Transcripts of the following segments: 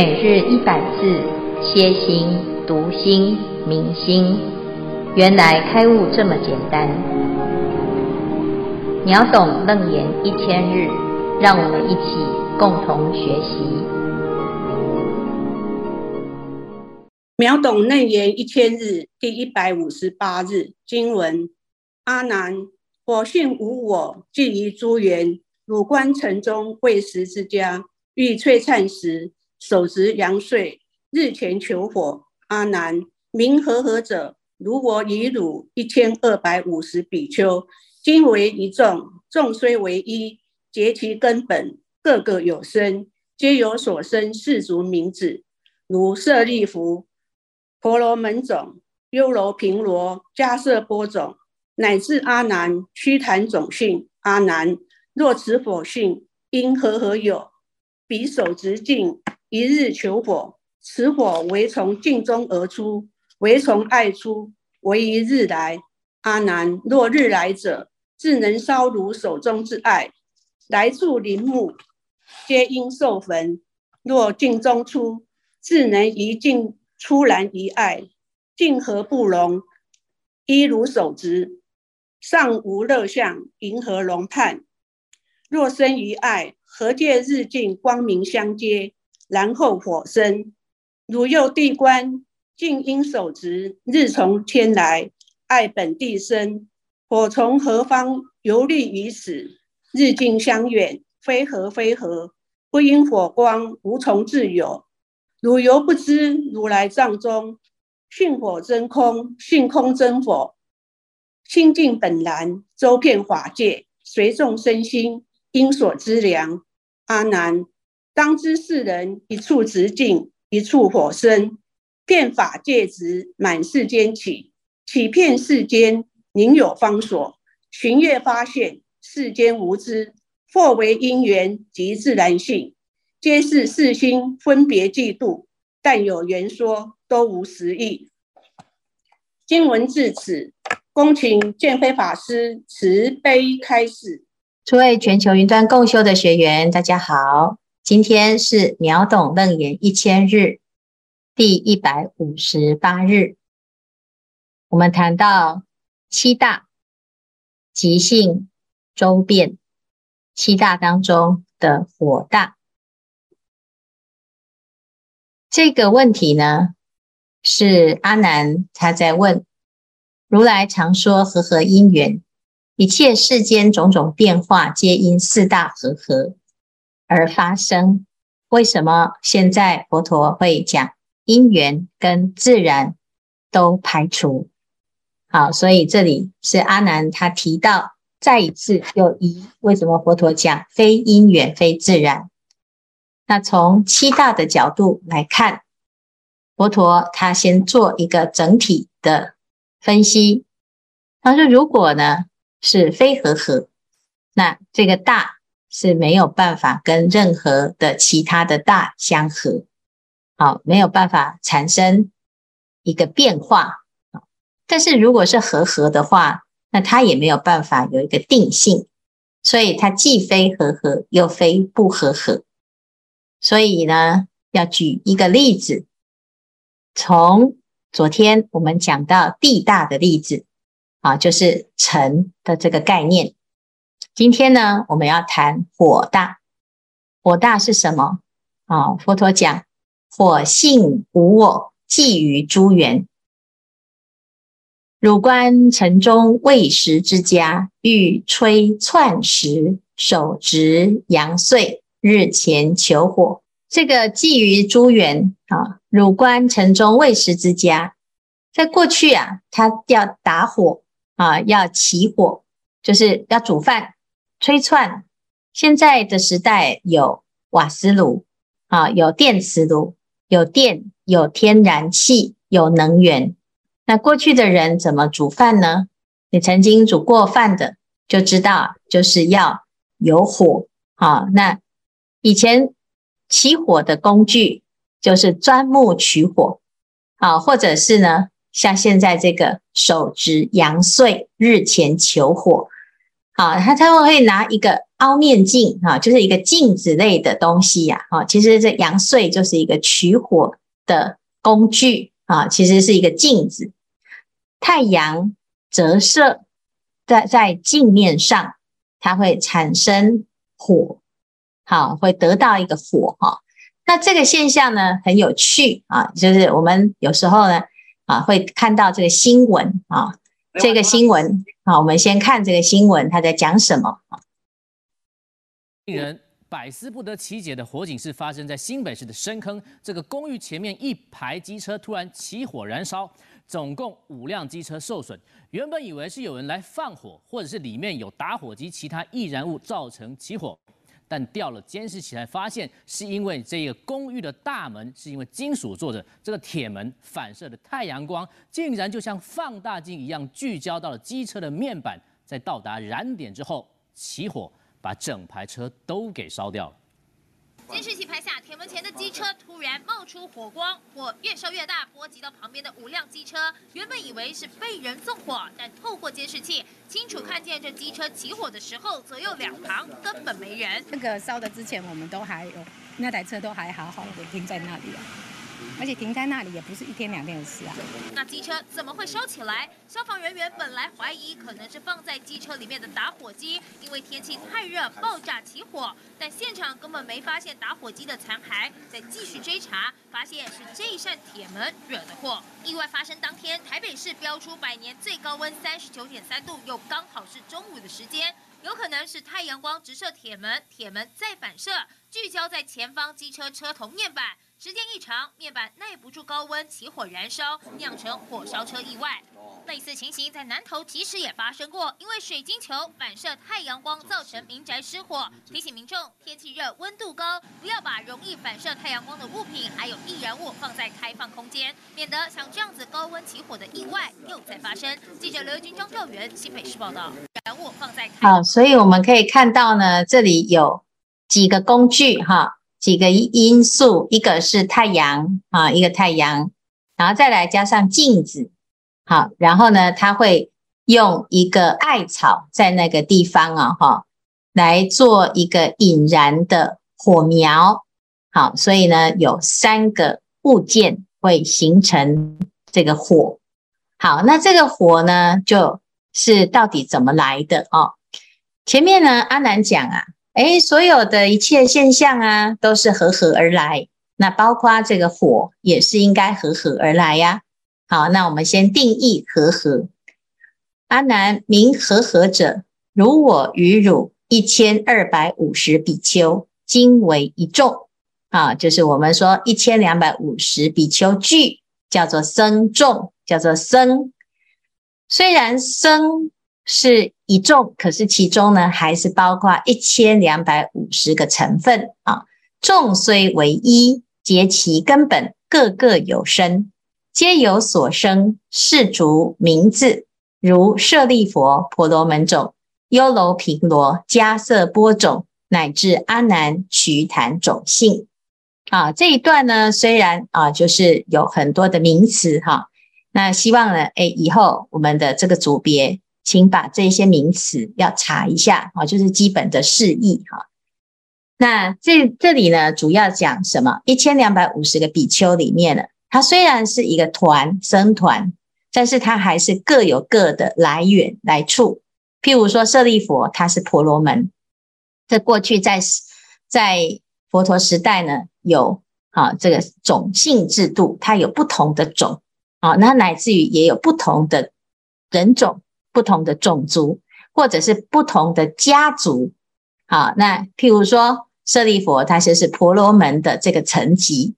每日一百字，歇心、读心、明心，原来开悟这么简单。秒懂楞严一千日，让我们一起共同学习。秒懂楞严一千日第一百五十八日经文：阿难，我性无我，寂于诸缘。汝观城中未食之家，欲璀璨时，手执阳穗，日前求火。阿难，名和合者？如我以汝一千二百五十比丘，今为一众，众虽为一，结其根本，个个有身，皆有所生世俗名字，如舍利弗、婆罗门种、优楼频罗、迦叶波种，乃至阿难、须檀种姓。阿难。若此否性，因何何有？彼手执镜，一日求火，此火唯从镜中而出，唯从爱出，唯一日来。阿难，若日来者，自能烧汝手中之爱，来处林木，皆因受焚。若镜中出，自能一镜出然一爱，镜何不容？依汝手执，尚无乐相，银河龙畔。若生于爱，何见日镜光明相接？然后火生，汝又地观，镜应手执，日从天来，爱本地生，火从何方游历于此？日近相远，非何非何，不因火光无从自有。汝犹不知，如来藏中，性火真空，性空真火，清净本然，周遍法界，随众生心。应所知量，阿难，当知世人一处执镜，一处火生，遍法界执，满世间起，起遍世间，宁有方所？寻业发现，世间无知，或为因缘及自然性，皆是世心分别计度，但有缘说，都无实义。经文至此，恭请见辉法师慈悲开示。诸位全球云端共修的学员，大家好！今天是秒懂楞严一千日第一百五十八日。我们谈到七大即性周遍，七大当中的火大这个问题呢，是阿难他在问如来常说和合因缘。一切世间种种变化，皆因四大和合而发生。为什么现在佛陀会讲因缘跟自然都排除？好，所以这里是阿难他提到，再一次又疑，为什么佛陀讲非因缘非自然？那从七大的角度来看，佛陀他先做一个整体的分析。他说，如果呢？是非和合，那这个大是没有办法跟任何的其他的大相合，好，没有办法产生一个变化。但是如果是和合的话，那它也没有办法有一个定性，所以它既非和合，又非不和合。所以呢，要举一个例子，从昨天我们讲到地大的例子。啊，就是尘的这个概念。今天呢，我们要谈火大。火大是什么？啊，佛陀讲，火性无我，寄于诸缘。汝观城中未食之家，欲摧璨时，手执阳穗，日前求火。这个寄于诸缘啊，汝观城中未食之家，在过去啊，他要打火。啊，要起火，就是要煮饭、炊爨。现在的时代有瓦斯炉，啊，有电磁炉，有电，有天然气，有能源。那过去的人怎么煮饭呢？你曾经煮过饭的，就知道就是要有火。啊，那以前起火的工具就是钻木取火，啊，或者是呢？像现在这个手执阳穗，日前求火，啊，他他们会拿一个凹面镜啊，就是一个镜子类的东西呀，啊，其实这阳岁就是一个取火的工具啊，其实是一个镜子，太阳折射在在镜面上，它会产生火，好，会得到一个火哈。那这个现象呢，很有趣啊，就是我们有时候呢啊会看到这个新闻啊，这个新闻好，我们先看这个新闻，他在讲什么？令人百思不得其解的火警是发生在新北市的深坑，这个公寓前面一排机车突然起火燃烧，总共五辆机车受损。原本以为是有人来放火，或者是里面有打火机、其他易燃物造成起火。但掉了监视器才发现，是因为这个公寓的大门是因为金属做的，这个铁门反射的太阳光，竟然就像放大镜一样聚焦到了机车的面板，在到达燃点之后起火，把整排车都给烧掉了。监视器拍下铁门前的机车突然冒出火光，火越烧越大，波及到旁边的五辆机车。原本以为是被人纵火，但透过监视器清楚看见这机车起火的时候，左右两旁根本没人。那个烧的之前，我们都还有那台车都还好好的停在那里啊。而且停在那里也不是一天两天的事啊。那机车怎么会烧起来？消防人员本来怀疑可能是放在机车里面的打火机，因为天气太热爆炸起火，但现场根本没发现打火机的残骸。再继续追查，发现是这一扇铁门惹的祸。意外发生当天，台北市标出百年最高温三十九点三度，又刚好是中午的时间，有可能是太阳光直射铁门，铁门再反射，聚焦在前方机车车头面板。时间一长，面板耐不住高温，起火燃烧，酿成火烧车意外。类似情形在南投其实也发生过，因为水晶球反射太阳光，造成民宅失火。提醒民众，天气热、温度高，不要把容易反射太阳光的物品还有易燃物放在开放空间，免得像这样子高温起火的意外又再发生。记者刘军张兆元新北市报道。燃物放在好，所以我们可以看到呢，这里有几个工具哈。几个因素，一个是太阳啊，一个太阳，然后再来加上镜子，好，然后呢，他会用一个艾草在那个地方啊，哈，来做一个引燃的火苗，好，所以呢，有三个物件会形成这个火，好，那这个火呢，就是到底怎么来的哦？前面呢，阿南讲啊。哎，所有的一切现象啊，都是和合而来。那包括这个火，也是应该和合而来呀。好，那我们先定义和合。阿难，名和合者，如我与汝一千二百五十比丘，今为一众。啊，就是我们说一千两百五十比丘聚，叫做僧众，叫做僧。虽然僧。是一众，可是其中呢，还是包括一千两百五十个成分啊。众虽为一，皆其根本，各各有身，皆有所生世族名字，如舍利弗、婆罗门种、优楼频罗、迦瑟波种，乃至阿难、瞿昙种姓。啊，这一段呢，虽然啊，就是有很多的名词哈、那希望呢，诶，以后我们的这个组别。请把这些名词要查一下啊，就是基本的释义哈。那这这里呢，主要讲什么？一千两百五十个比丘里面呢，它虽然是一个团僧团，但是它还是各有各的来源来处。譬如说舍利弗，他是婆罗门，在过去在在佛陀时代呢，有啊这个种姓制度，它有不同的种啊，那乃至于也有不同的人种。不同的种族，或者是不同的家族，好，那譬如说舍利弗，他就是婆罗门的这个层级；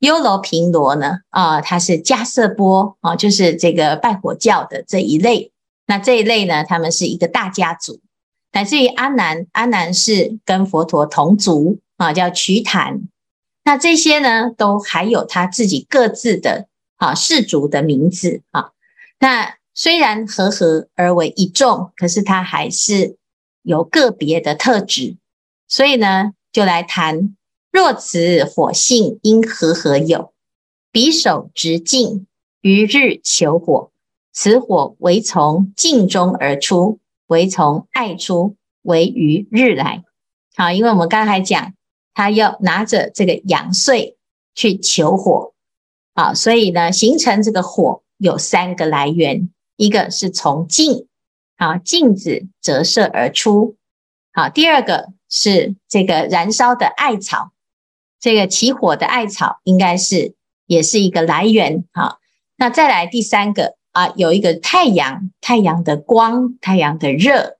优楼频罗呢，啊，他是迦瑟波，啊，就是这个拜火教的这一类。那这一类呢，他们是一个大家族。乃至于阿难，阿难是跟佛陀同族，啊，叫瞿昙。那这些呢，都还有他自己各自的啊氏族的名字啊，那。虽然和合而为一众，可是它还是有个别的特质。所以呢，就来谈：若此火性因和合有，彼手执镜，于日求火，此火为从镜中而出，为从爱出，为于日来。好，因为我们刚才讲，他要拿着这个阳穗去求火，啊，所以呢，形成这个火有三个来源，一个是从镜，啊，镜子折射而出，好，第二个是这个燃烧的艾草，这个起火的艾草应该是也是一个来源，好，那再来第三个。啊，有一个太阳，太阳的光，太阳的热，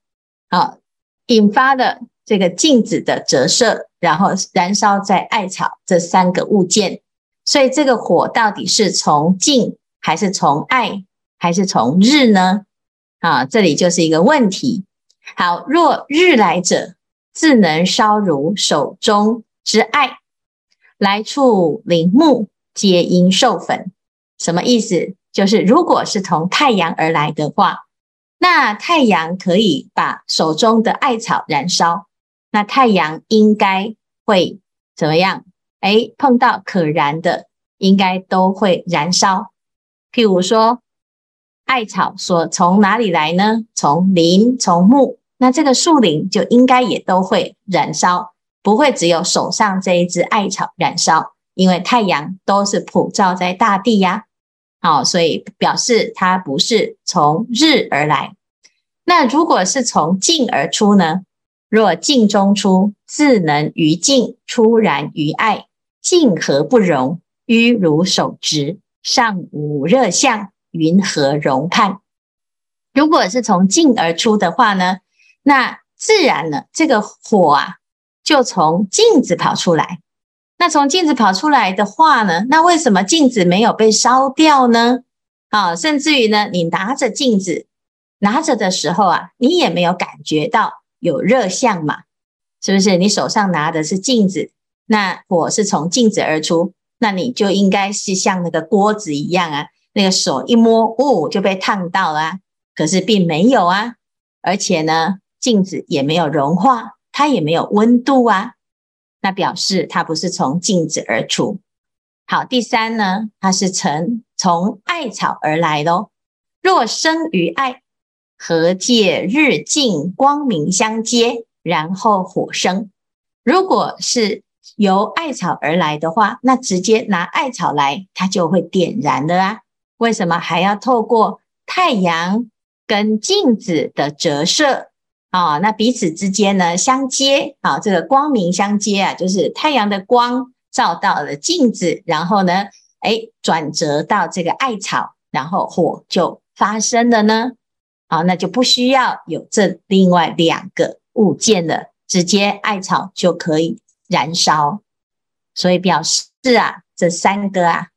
啊，引发的这个镜子的折射，然后燃烧在艾草这三个物件。所以这个火到底是从镜，还是从艾，还是从日呢？啊，这里就是一个问题。好，若日来者，自能烧如手中之艾，来处林木，皆因受粉。什么意思？就是，如果是从太阳而来的话，那太阳可以把手中的艾草燃烧，那太阳应该会怎么样？诶，碰到可燃的，应该都会燃烧。譬如说，艾草所从哪里来呢？从林，从木，那这个树林就应该也都会燃烧，不会只有手上这一支艾草燃烧，因为太阳都是普照在大地呀。好，所以表示它不是从日而来。那如果是从镜而出呢？若镜中出，自能于镜出燃于艾，镜何不熔？熨如手执，上无热相，云何熔判？如果是从镜而出的话呢？那自然呢，这个火啊，就从镜子跑出来。那从镜子跑出来的话呢？那为什么镜子没有被烧掉呢？啊，甚至于呢，你拿着镜子拿着的时候啊，你也没有感觉到有热相嘛？是不是？你手上拿的是镜子，那火是从镜子而出，那你就应该是像那个锅子一样啊，那个手一摸，哦，就被烫到了啊。可是并没有啊，而且呢，镜子也没有融化，它也没有温度啊。那表示它不是从镜子而出。好，第三呢，它是从从艾草而来咯。若生于艾，何借日镜光明相接，然后火生？如果是由艾草而来的话，那直接拿艾草来，它就会点燃了啊。为什么还要透过太阳跟镜子的折射？啊、那彼此之间呢相接，啊、这个光明相接啊，就是太阳的光照到了镜子，然后呢，哎，转折到这个艾草，然后火就发生了呢。啊、那就不需要有这另外两个物件了，直接艾草就可以燃烧。所以表示啊，这三个啊，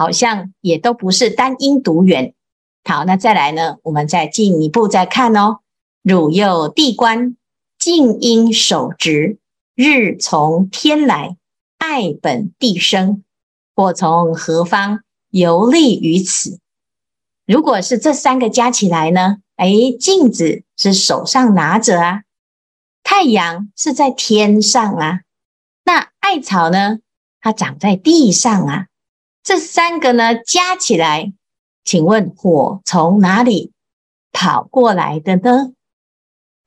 好像也都不是单因独缘。好，那再来呢，我们再进一步再看哦。汝又谛观，镜应手执，日从天来，艾本地生，或从何方游历于此？如果是这三个加起来呢？哎，镜子是手上拿着啊，太阳是在天上啊，那艾草呢？它长在地上啊。这三个呢加起来，请问火从哪里跑过来的呢？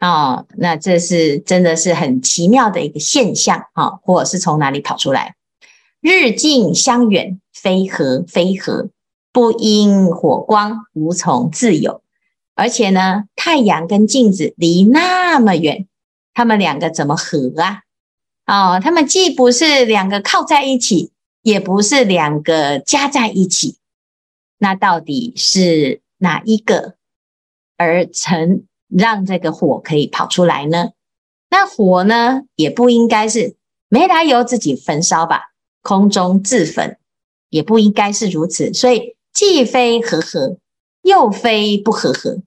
哦，那这是真的是很奇妙的一个现象啊！火是从哪里跑出来？日近相远，非合非合，不因火光，无从自有。而且呢，太阳跟镜子离那么远，他们两个怎么合啊？哦，他们既不是两个靠在一起，也不是两个加在一起，那到底是哪一个而成？让这个火可以跑出来呢？那火呢，也不应该是没来由自己焚烧吧？空中自焚，也不应该是如此。所以既非和合，又非不和合。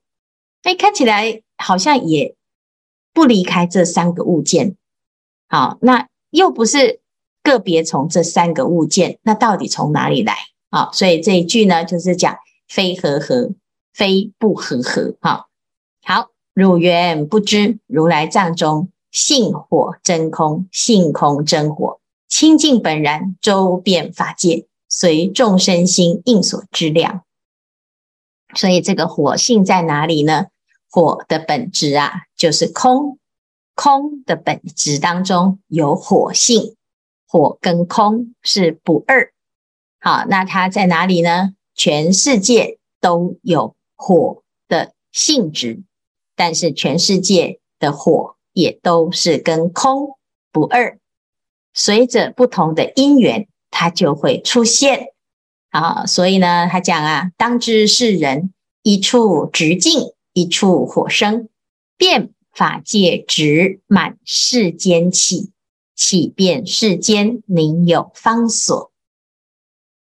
哎，看起来好像也不离开这三个物件。好，那又不是个别从这三个物件，那到底从哪里来？好，所以这一句呢，就是讲非和合，非不和合。好，好。汝缘不知，如来藏中性火真空，性空真火，清净本然，周遍法界，随众生心应所知量。所以这个火性在哪里呢？火的本质啊，就是空。空的本质当中有火性，火跟空是不二。好，那它在哪里呢？全世界都有火的性质，但是全世界的火也都是跟空不二。随着不同的因缘，它就会出现。啊，所以呢，他讲啊，当知是人一处直净，一处火生，变法界直满世间起，起遍世间宁有方所。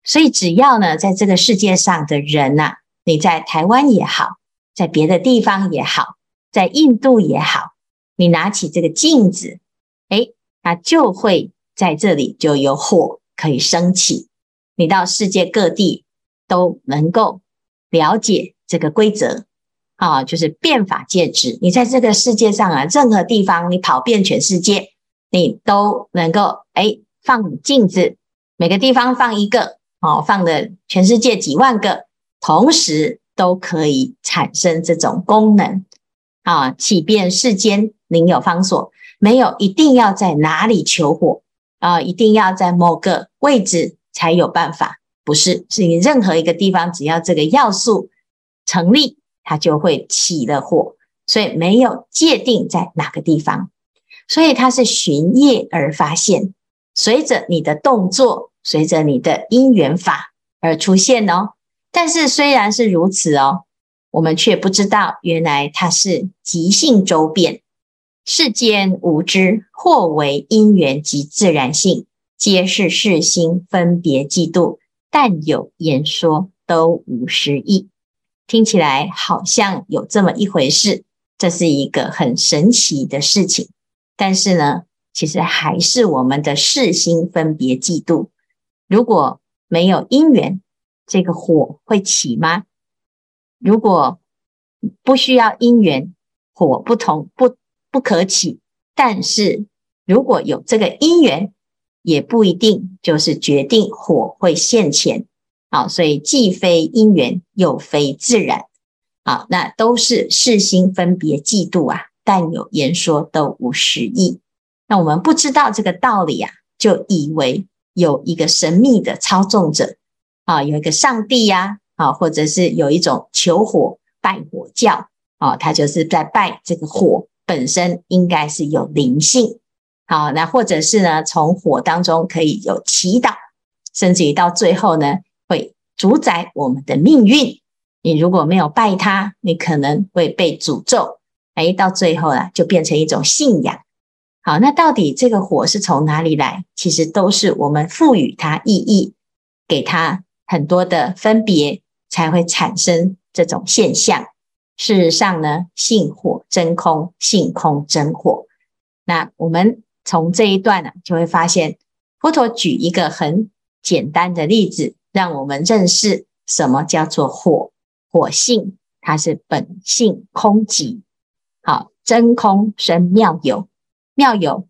所以，只要呢，在这个世界上的人呐、你在台湾也好，在别的地方也好，在印度也好，你拿起这个镜子，诶，那就会在这里就有火可以升起。你到世界各地都能够了解这个规则，啊，就是变法戒指。你在这个世界上啊，任何地方你跑遍全世界，你都能够哎放镜子，每个地方放一个，哦，放的全世界几万个，同时都可以产生这种功能，啊，起遍世间宁有方所，没有一定要在哪里求火啊，一定要在某个位置。才有办法，不是，是你任何一个地方，只要这个要素成立，它就会起了火，所以没有界定在哪个地方，所以它是寻业而发现，随着你的动作，随着你的因缘法而出现哦。但是虽然是如此哦，我们却不知道，原来它是即性周遍，世间无知，或为因缘及自然性。皆是世心分别嫉妒，但有言说都无实义。听起来好像有这么一回事，这是一个很神奇的事情。但是呢，其实还是我们的世心分别嫉妒。如果没有因缘，这个火会起吗？如果不需要因缘，火不同不不可起。但是如果有这个因缘，也不一定就是决定火会现前，好，所以既非因缘，又非自然，好，那都是世心分别嫉妒啊，但有言说都无实义。那我们不知道这个道理啊，就以为有一个神秘的操纵者啊，有一个上帝呀，啊，或者是有一种求火拜火教啊，他就是在拜这个火本身，应该是有灵性。好，那或者是呢，从火当中可以有祈祷，甚至于到最后呢，会主宰我们的命运。你如果没有拜他，你可能会被诅咒。哎，到最后啊，就变成一种信仰。好，那到底这个火是从哪里来？其实都是我们赋予它意义，给它很多的分别，才会产生这种现象。事实上呢，性火真空，性空真火。那我们。从这一段呢，就会发现佛陀举一个很简单的例子，让我们认识什么叫做火。火性它是本性空寂，好，真空生妙有，妙有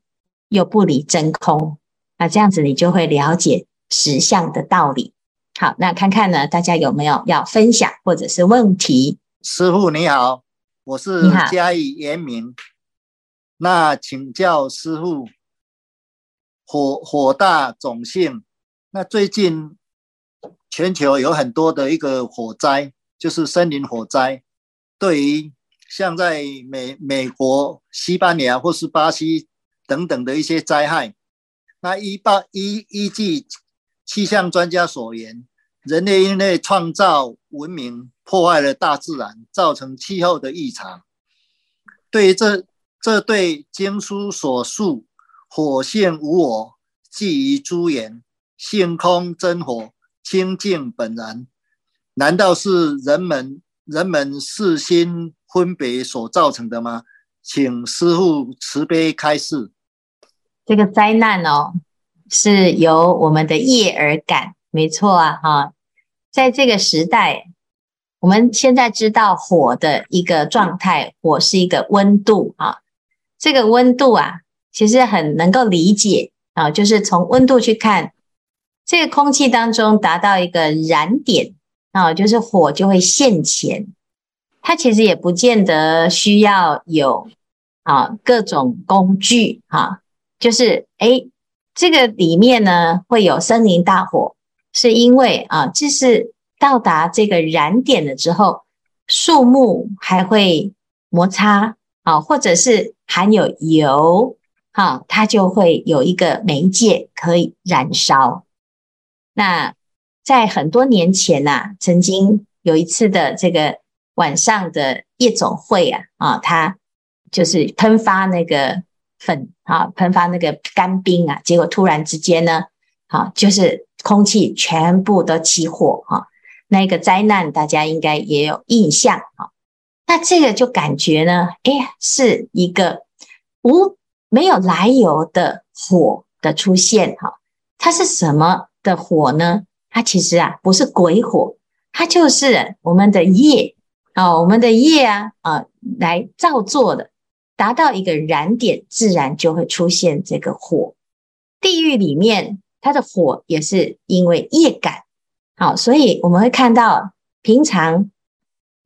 又不离真空，那这样子你就会了解实相的道理。好，那看看呢，大家有没有要分享或者是问题？师傅你好，我是嘉义严明。那请教师傅，火火大种性。那最近全球有很多的一个火灾，就是森林火灾。对于像在美美国、西班牙或是巴西等等的一些灾害，那依报依依据气象专家所言，人类因为创造文明，破坏了大自然，造成气候的异常。对于这。这对经书所述，火性无我，即于诸言，性空真火，清净本然。难道是人们人们世心分别所造成的吗？请师父慈悲开示。这个灾难哦，是由我们的业而感，没错啊，哈，在这个时代。我们现在知道火的一个状态，火是一个温度啊。这个温度啊，其实很能够理解啊，就是从温度去看，这个空气当中达到一个燃点啊，就是火就会现前，它其实也不见得需要有啊各种工具哈，就是诶这个里面呢会有森林大火，是因为啊这是到达这个燃点了之后，树木还会摩擦啊，或者是含有油哈，它就会有一个媒介可以燃烧。那在很多年前呐、曾经有一次的这个。晚上的夜总会啊，啊，它就是喷发那个粉啊，喷发那个干冰啊，结果突然之间呢，啊，就是空气全部都起火哈，那个灾难大家应该也有印象哈。那这个就感觉呢，哎，是一个无没有来由的火的出现哈。它是什么的火呢？它其实啊不是鬼火，它就是我们的业。哦，我们的业啊，啊，来造作的，达到一个燃点，自然就会出现这个火。地狱里面，它的火也是因为业感。好，所以我们会看到，平常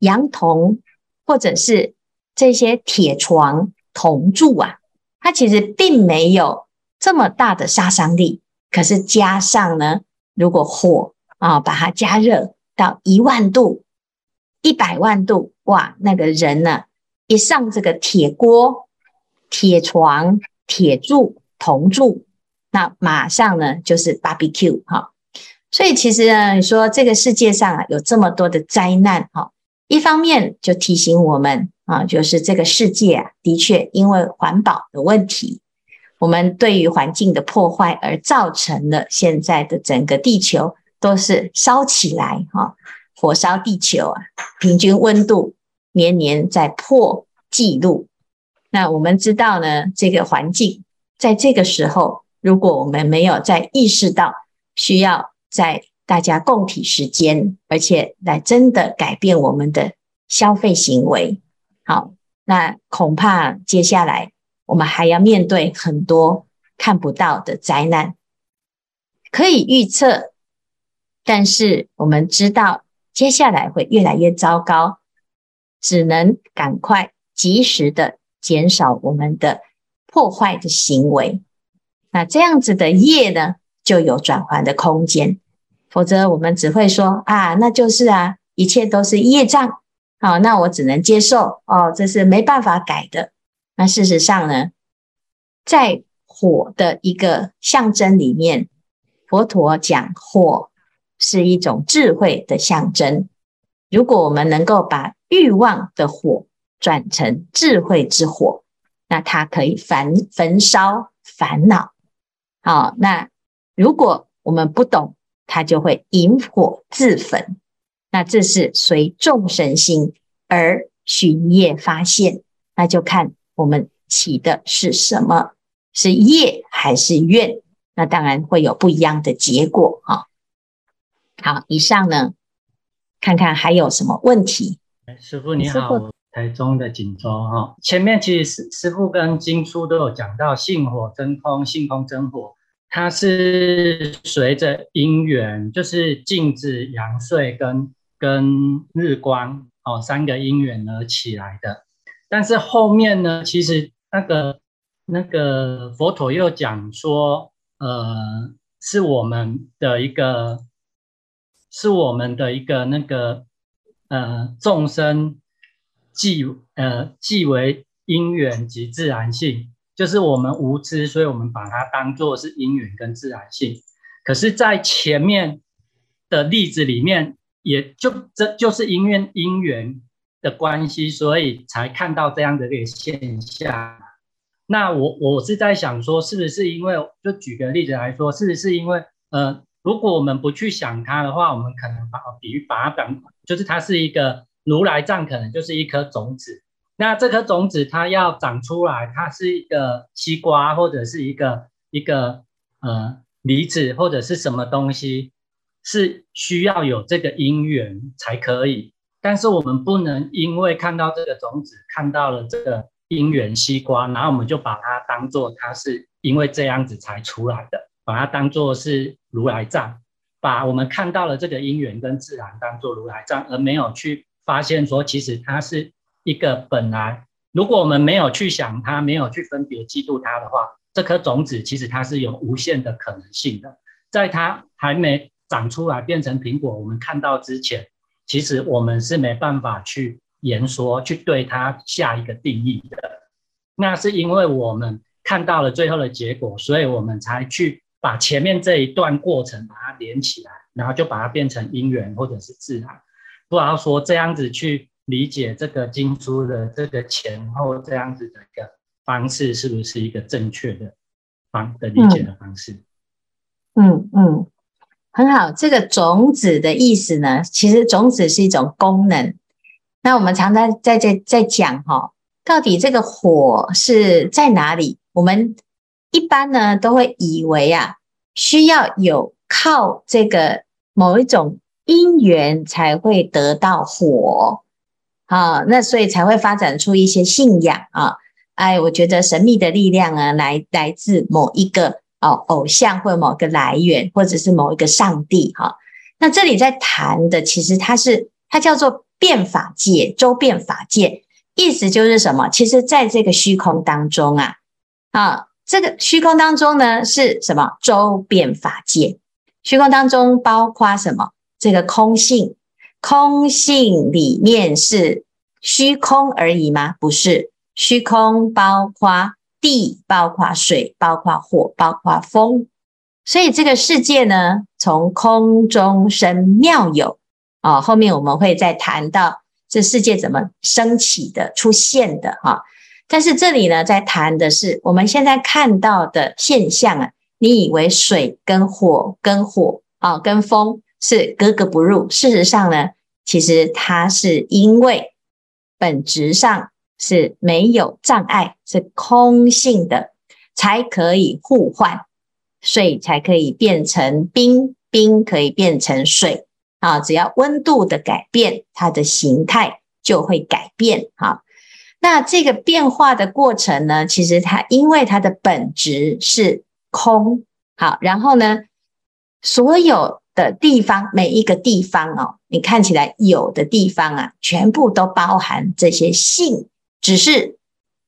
阳铜或者是这些铁床、铜柱啊，它其实并没有这么大的杀伤力。可是加上呢，如果火啊，把它加热到一万度。一百万度，哇！那个人呢，一上这个铁锅、铁床、铁柱、铜柱，那马上呢就是 barbecue 哈。所以其实呢，你说这个世界上啊有这么多的灾难哈，一方面就提醒我们啊，就是这个世界啊的确因为环保的问题，我们对于环境的破坏而造成了现在的整个地球都是烧起来哈。火烧地球啊，平均温度年年在破纪录。那我们知道呢，这个环境在这个时候，如果我们没有再意识到需要在大家共体时间，而且来真的改变我们的消费行为，好，那恐怕接下来我们还要面对很多看不到的灾难，可以预测，但是我们知道。接下来会越来越糟糕，只能赶快及时的减少我们的破坏的行为。那这样子的业呢，就有转换的空间。否则我们只会说啊，那就是啊，一切都是业障。好，那我只能接受哦，这是没办法改的。那事实上呢，在火的一个象征里面，佛陀讲火。是一种智慧的象征。如果我们能够把欲望的火转成智慧之火，那它可以焚焚烧烦恼。好，那如果我们不懂，它就会引火自焚。那这是随众生心而寻业发现，那就看我们起的是什么，是业还是愿？那当然会有不一样的结果啊。好，以上呢，看看还有什么问题。师傅你好，台中的锦州哈。前面其实师师傅跟经书都有讲到，性火真空，性空真火，它是随着因缘，就是镜子、阳岁跟跟日光哦三个因缘而起来的。但是后面呢，其实那个那个佛陀又讲说，呃，是我们的一个。是我们的一个那个呃众生即呃即为因缘及自然性，就是我们无知，所以我们把它当作是因缘跟自然性。可是，在前面的例子里面，也就这就是因缘因缘的关系，所以才看到这样的一个现象。那我我是在想说，是不是因为就举个例子来说，是不是因为呃。如果我们不去想它的话，我们可能把比喻把它当，就是它是一个如来藏，可能就是一颗种子。那这颗种子它要长出来，它是一个西瓜或者是一个一个呃梨子或者是什么东西，是需要有这个因缘才可以。但是我们不能因为看到这个种子，看到了这个因缘西瓜，然后我们就把它当做它是因为这样子才出来的。把它当做是如来藏，把我们看到了这个因缘跟自然当做如来藏，而没有去发现说，其实它是一个本来，如果我们没有去想它，没有去分别嫉妒它的话，这颗种子其实它是有无限的可能性的。在它还没长出来变成苹果，我们看到之前，其实我们是没办法去言说，去对它下一个定义的。那是因为我们看到了最后的结果，所以我们才去把前面这一段过程把它连起来，然后就把它变成因缘或者是自然。不知道说这样子去理解这个经书的这个前后这样子的一个方式，是不是一个正确的方的理解的方式？嗯嗯，很好。这个种子的意思呢，其实种子是一种功能。那我们常常在在在讲哈，到底这个火是在哪里？我们一般呢都会以为啊，需要有靠这个某一种。因缘才会得到火，啊，那所以才会发展出一些信仰啊。哎，我觉得神秘的力量啊，来来自某一个哦偶像或某个来源，或者是某一个上帝哈。那这里在谈的，其实它是它叫做变法界，周变法界，意思就是什么？其实在这个虚空当中啊，啊，这个虚空当中呢是什么？周遍法界，虚空当中包括什么？这个空性，空性里面是虚空而已吗？不是，虚空包括地，包括水，包括火，包括风。所以这个世界呢，从空中生妙有啊、后面我们会再谈到这世界怎么升起的、出现的哈、但是这里呢，在谈的是我们现在看到的现象啊。你以为水跟火跟火啊、跟风。是格格不入。事实上呢，其实它是因为本质上是没有障碍，是空性的，才可以互换，水才可以变成冰，冰可以变成水啊。只要温度的改变，它的形态就会改变。哈，那这个变化的过程呢，其实它因为它的本质是空。好，然后呢，所有。的地方，每一个地方哦，你看起来有的地方啊，全部都包含这些性，只是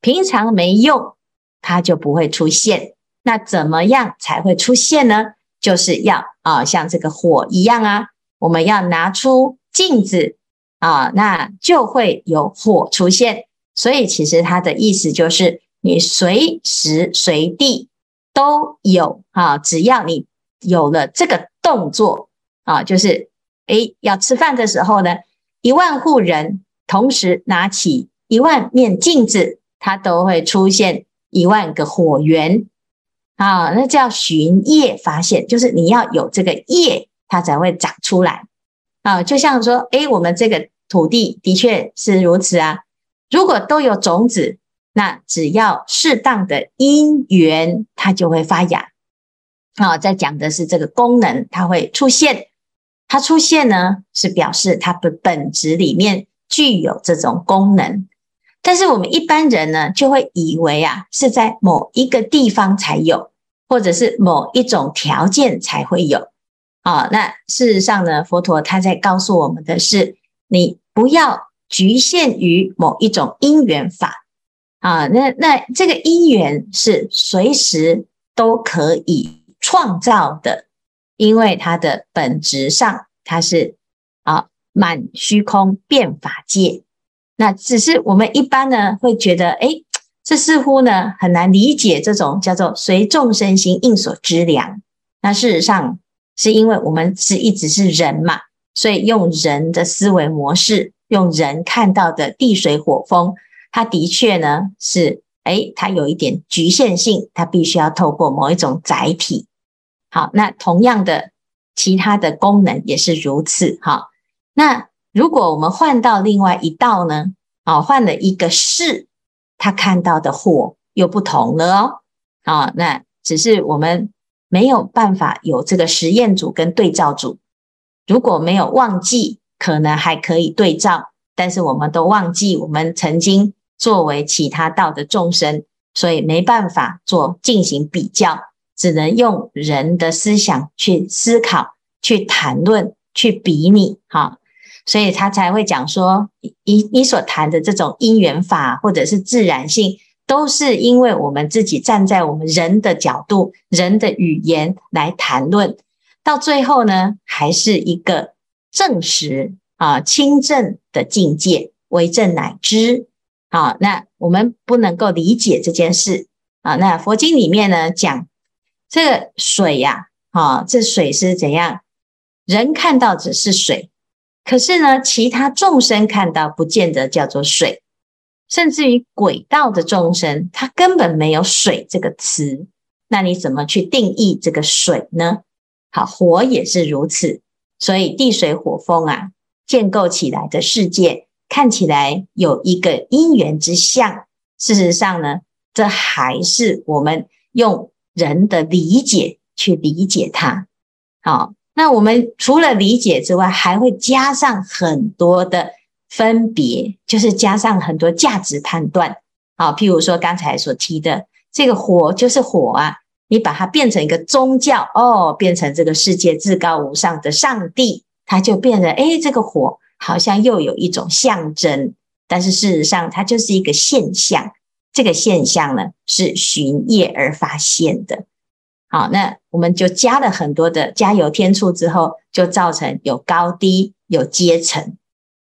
平常没用，它就不会出现。那怎么样才会出现呢？就是要啊，像这个火一样啊，我们要拿出镜子啊，那就会有火出现。所以其实它的意思就是，你随时随地都有啊，只要你。有了这个动作啊，就是诶，要吃饭的时候呢，一万户人同时拿起一万面镜子，它都会出现一万个火源啊，那叫寻业发现，就是你要有这个业，它才会长出来啊。就像说，诶，我们这个土地的确是如此啊。如果都有种子，那只要适当的因缘，它就会发芽。好，在讲的是这个功能，它会出现。它出现呢，是表示它的本质里面具有这种功能。但是我们一般人呢，就会以为啊，是在某一个地方才有，或者是某一种条件才会有。啊，那事实上呢，佛陀他在告诉我们的是，你不要局限于某一种因缘法。啊，那那这个因缘是随时都可以。创造的，因为它的本质上它是啊满虚空变法界，那只是我们一般呢会觉得，哎，这似乎呢很难理解这种叫做随众生心应所知量。那事实上是因为我们是一直是人嘛，所以用人的思维模式，用人看到的地水火风，它的确呢是，哎，它有一点局限性，它必须要透过某一种载体。好，那同样的，其他的功能也是如此。哈，那如果我们换到另外一道呢？啊，换了一个世，他看到的火又不同了哦。啊，那只是我们没有办法有这个实验组跟对照组。如果没有忘记，可能还可以对照，但是我们都忘记我们曾经作为其他道的众生，所以没办法做进行比较。只能用人的思想去思考、去谈论、去比拟，哈。所以他才会讲说，你你所谈的这种因缘法或者是自然性，都是因为我们自己站在我们人的角度、人的语言来谈论，到最后呢，还是一个证实啊清正的境界，为正乃知。好，那我们不能够理解这件事啊。那佛经里面呢讲这水呀，啊，这水是怎样？人看到只是水，可是呢，其他众生看到不见得叫做水，甚至于鬼道的众生，他根本没有水这个词。那你怎么去定义这个水呢？好，火也是如此。所以地水火风啊，建构起来的世界，看起来有一个因缘之相。事实上呢，这还是我们用人的理解去理解它。好。那我们除了理解之外，还会加上很多的分别，就是加上很多价值判断。好，譬如说刚才所提的这个火就是火啊，你把它变成一个宗教哦，变成这个世界至高无上的上帝，它就变得诶，这个火好像又有一种象征，但是事实上它就是一个现象。这个现象呢，是循业而发现的。好，那我们就加了很多的加油添醋之后，就造成有高低、有阶层。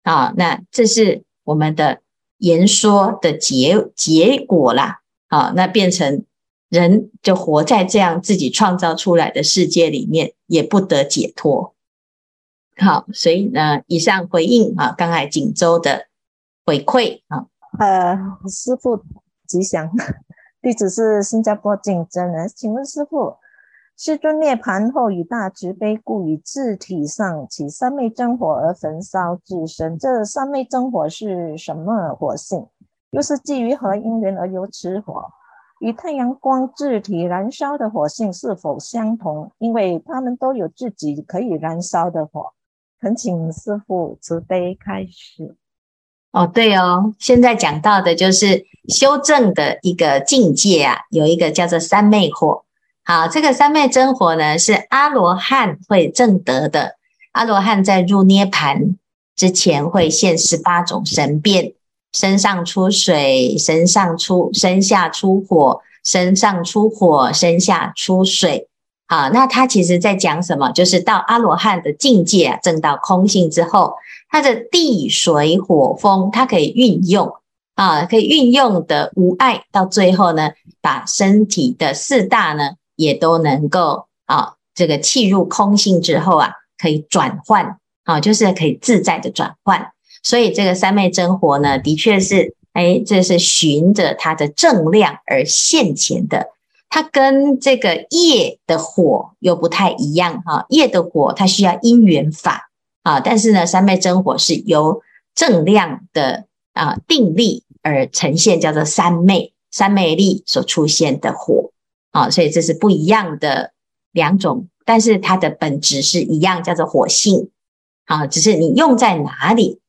好，那这是我们的言说的结结果啦。好，那变成人就活在这样自己创造出来的世界里面，也不得解脱。好，所以呢，以上回应啊，刚才锦州的回馈啊，呃，师父吉祥。弟子是新加坡净真人，请问师父，世尊涅槃后以大慈悲故，以自体上起三昧真火而焚烧自身。这三昧真火是什么火性？又是基于何因缘而有此火？与太阳光自体燃烧的火性是否相同？因为他们都有自己可以燃烧的火。恳请师父慈悲开始。哦，对哦，现在讲到的就是修正的一个境界啊，有一个叫做三昧火。好，这个三昧真火呢，是阿罗汉会证得的。阿罗汉在入涅槃之前，会现十八种神变：身上出水，身上出，身下出火，身上出火，身下出水。好，那他其实在讲什么？就是到阿罗汉的境界啊，证到空性之后。它的地水火风，它可以运用啊，可以运用的无碍，到最后呢，把身体的四大呢，也都能够啊，这个气入空性之后啊，可以转换啊，就是可以自在的转换。所以这个三昧真火呢，的确是，哎，这是循着它的正量而现前的。它跟这个业的火又不太一样哈，业的火它需要因缘法。啊，但是呢，三昧真火是由正量的啊定力而呈现，叫做三昧三昧力所出现的火啊，所以这是不一样的两种，但是它的本质是一样，叫做火性啊，只是你用在哪里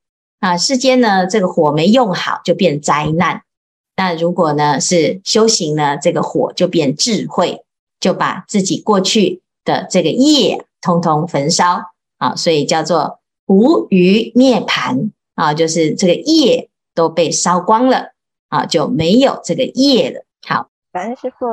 啊？世间呢，这个火没用好就变灾难，那如果呢是修行呢，这个火就变智慧，就把自己过去的这个业通通焚烧。啊，所以叫做无余涅槃啊，就是这个业都被烧光了啊，就没有这个业了。好，感恩师父。